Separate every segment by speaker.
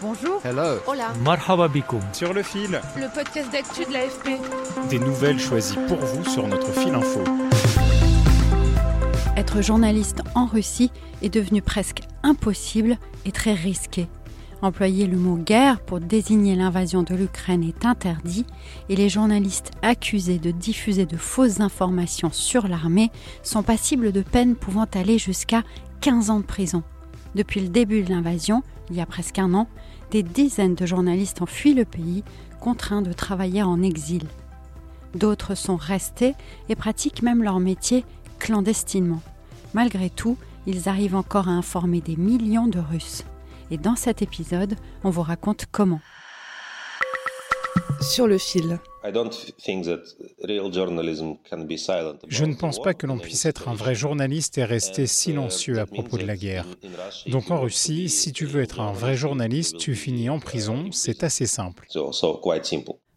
Speaker 1: Bonjour.
Speaker 2: Hello.
Speaker 1: Hola.
Speaker 3: Marhaba
Speaker 4: Sur le fil.
Speaker 1: Le podcast d'actu de l'AFP.
Speaker 4: Des nouvelles choisies pour vous sur notre fil info.
Speaker 5: Être journaliste en Russie est devenu presque impossible et très risqué. Employer le mot guerre pour désigner l'invasion de l'Ukraine est interdit et les journalistes accusés de diffuser de fausses informations sur l'armée sont passibles de peines pouvant aller jusqu'à 15 ans de prison. Depuis le début de l'invasion, il y a presque un an, des dizaines de journalistes ont fui le pays, contraints de travailler en exil. D'autres sont restés et pratiquent même leur métier clandestinement. Malgré tout, ils arrivent encore à informer des millions de Russes. Et dans cet épisode, on vous raconte comment.
Speaker 1: Sur le fil.
Speaker 4: Je ne pense pas que l'on puisse être un vrai journaliste et rester silencieux à propos de la guerre. Donc en Russie, si tu veux être un vrai journaliste, tu finis en prison, c'est assez simple.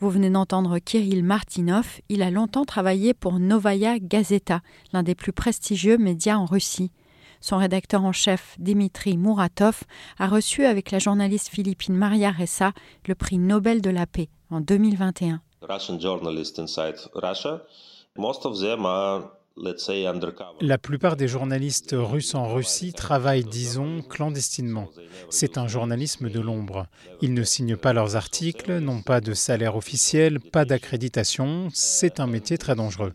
Speaker 5: Vous venez d'entendre Kirill Martinov, il a longtemps travaillé pour Novaya Gazeta, l'un des plus prestigieux médias en Russie. Son rédacteur en chef, Dimitri Muratov, a reçu avec la journaliste philippine Maria Ressa le prix Nobel de la paix en 2021.
Speaker 4: La plupart des journalistes russes en Russie travaillent, disons, clandestinement. C'est un journalisme de l'ombre. Ils ne signent pas leurs articles, n'ont pas de salaire officiel, pas d'accréditation. C'est un métier très dangereux.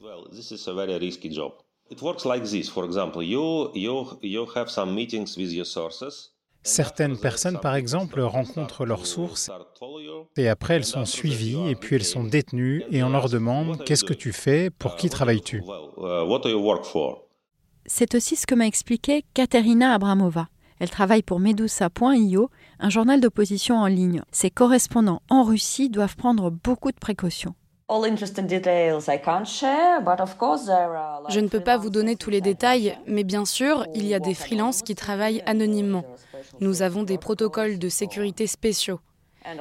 Speaker 4: Certaines personnes, par exemple, rencontrent leurs sources et après elles sont suivies et puis elles sont détenues et on leur demande qu'est-ce que tu fais, pour qui travailles-tu?
Speaker 5: C'est aussi ce que m'a expliqué Katerina Abramova. Elle travaille pour Medusa.io, un journal d'opposition en ligne. Ses correspondants en Russie doivent prendre beaucoup de précautions.
Speaker 6: Je ne peux pas vous donner tous les détails, mais bien sûr, il y a des freelances qui travaillent anonymement. Nous avons des protocoles de sécurité spéciaux.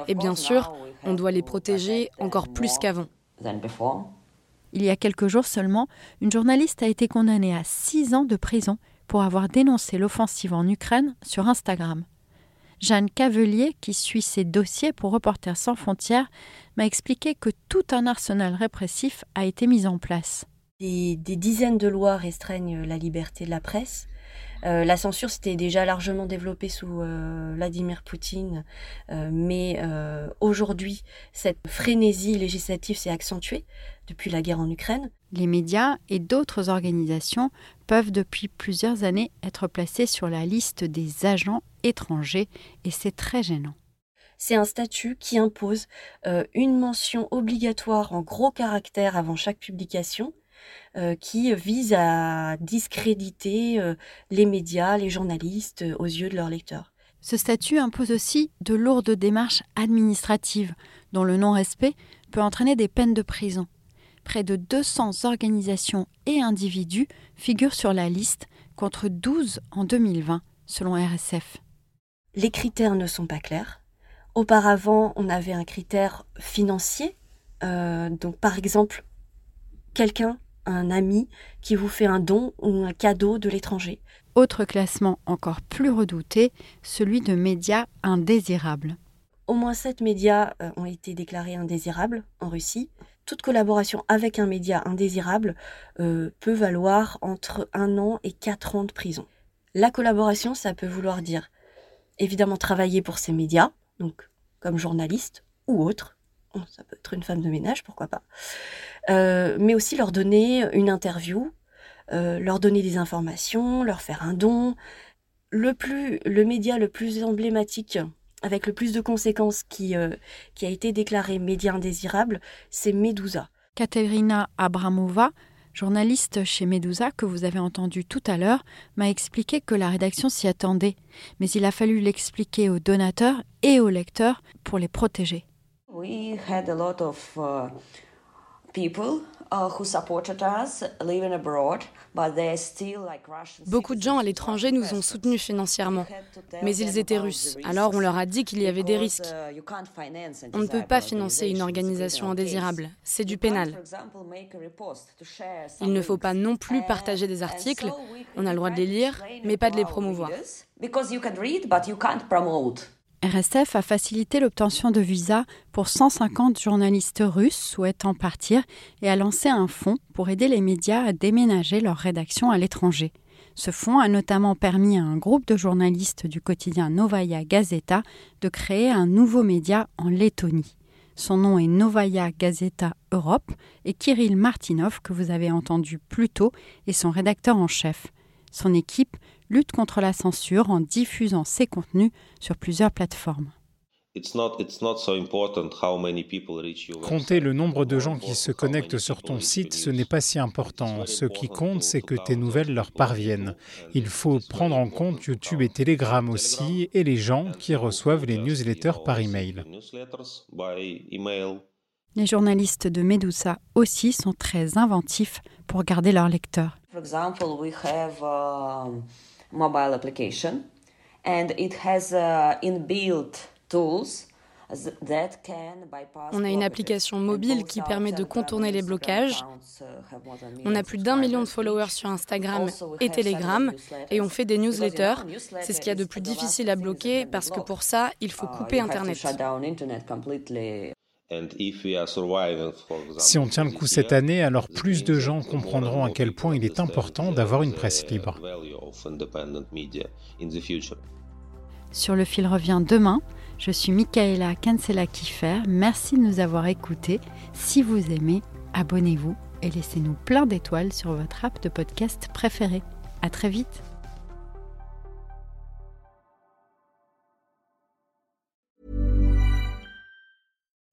Speaker 6: Et bien sûr, on doit les protéger encore plus qu'avant.
Speaker 5: Il y a quelques jours seulement, une journaliste a été condamnée à six ans de prison pour avoir dénoncé l'offensive en Ukraine sur Instagram. Jeanne Cavelier, qui suit ces dossiers pour Reporters sans frontières, m'a expliqué que tout un arsenal répressif a été mis en place.
Speaker 7: Des, dizaines de lois restreignent la liberté de la presse. Euh, la censure s'était déjà largement développée sous euh, Vladimir Poutine, euh, mais aujourd'hui, cette frénésie législative s'est accentuée depuis la guerre en Ukraine.
Speaker 5: Les médias et d'autres organisations peuvent depuis plusieurs années être placés sur la liste des agents étrangers et c'est très gênant.
Speaker 7: C'est un statut qui impose une mention obligatoire en gros caractères avant chaque publication euh, qui vise à discréditer euh, les médias, les journalistes euh, aux yeux de leurs lecteurs.
Speaker 5: Ce statut impose aussi de lourdes démarches administratives, dont le non-respect peut entraîner des peines de prison. Près de 200 organisations et individus figurent sur la liste, contre 12 en 2020, selon RSF.
Speaker 7: Les critères ne sont pas clairs. Auparavant, on avait un critère financier. donc, par exemple, quelqu'un un ami qui vous fait un don ou un cadeau de l'étranger.
Speaker 5: Autre classement encore plus redouté, celui de médias indésirables.
Speaker 7: Au moins sept médias euh, ont été déclarés indésirables en Russie. Toute collaboration avec un média indésirable euh, peut valoir entre un an et quatre ans de prison. La collaboration, ça peut vouloir dire évidemment travailler pour ces médias, donc comme journaliste ou autre, ça peut être une femme de ménage, pourquoi pas. Mais aussi leur donner une interview, leur donner des informations, leur faire un don. Le, plus, le média le plus emblématique avec le plus de conséquences qui, qui a été déclaré média indésirable, c'est Medusa.
Speaker 5: Katerina Abramova, journaliste chez Medusa que vous avez entendu tout à l'heure, m'a expliqué que la rédaction s'y attendait, mais il a fallu l'expliquer aux donateurs et aux lecteurs pour les protéger.
Speaker 2: We had a lot of uh,
Speaker 6: Beaucoup de gens à l'étranger nous ont soutenus financièrement, mais ils étaient russes. Alors on leur a dit qu'il y avait des risques.
Speaker 2: Uh,
Speaker 6: on ne peut pas financer une organisation indésirable. C'est du pénal. Il ne faut pas non plus partager des articles. On a le droit de les lire, mais pas de les promouvoir.
Speaker 5: RSF a facilité l'obtention de visas pour 150 journalistes russes souhaitant partir et a lancé un fonds pour aider les médias à déménager leur rédaction à l'étranger. Ce fonds a notamment permis à un groupe de journalistes du quotidien Novaya Gazeta de créer un nouveau média en Lettonie. Son nom est Novaya Gazeta Europe et Kirill Martinov, que vous avez entendu plus tôt, est son rédacteur en chef. Son équipe lutte contre la censure en diffusant ses contenus sur plusieurs plateformes.
Speaker 4: Compter le nombre de gens qui se connectent sur ton site, ce n'est pas si important. Ce qui compte, c'est que tes nouvelles leur parviennent. Il faut prendre en compte YouTube et Telegram aussi, et les gens qui reçoivent les newsletters par email.
Speaker 5: Les journalistes de Medusa aussi sont très inventifs pour garder leurs lecteurs
Speaker 2: mobile application and it has uh, inbuilt tools
Speaker 6: on a une application mobile qui permet de contourner les blocages. Uh, on a plus d'un million de followers sur Instagram et Telegram et on fait des newsletters. C'est ce qu'il y a de plus difficile à bloquer parce que pour ça, il faut uh, couper Internet.
Speaker 4: Si on tient le coup cette année, alors plus de gens comprendront à quel point il est important d'avoir une presse libre.
Speaker 5: Sur le fil revient demain. Je suis Michaela Kansela-Kiffer. Merci de nous avoir écoutés. Si vous aimez, abonnez-vous et laissez-nous plein d'étoiles sur votre app de podcast préféré. À très vite.